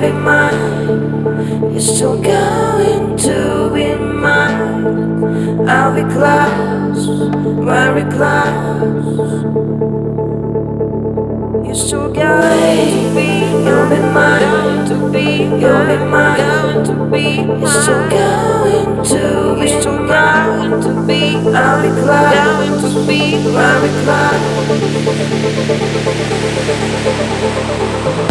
be mine. You're still going to be mine. I'll be close, very close. You're still going to be, you'll be mine. To be, you'll be mine. To be, you're still going to be, still going to be. I'll be close, going to be, very close.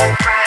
Right.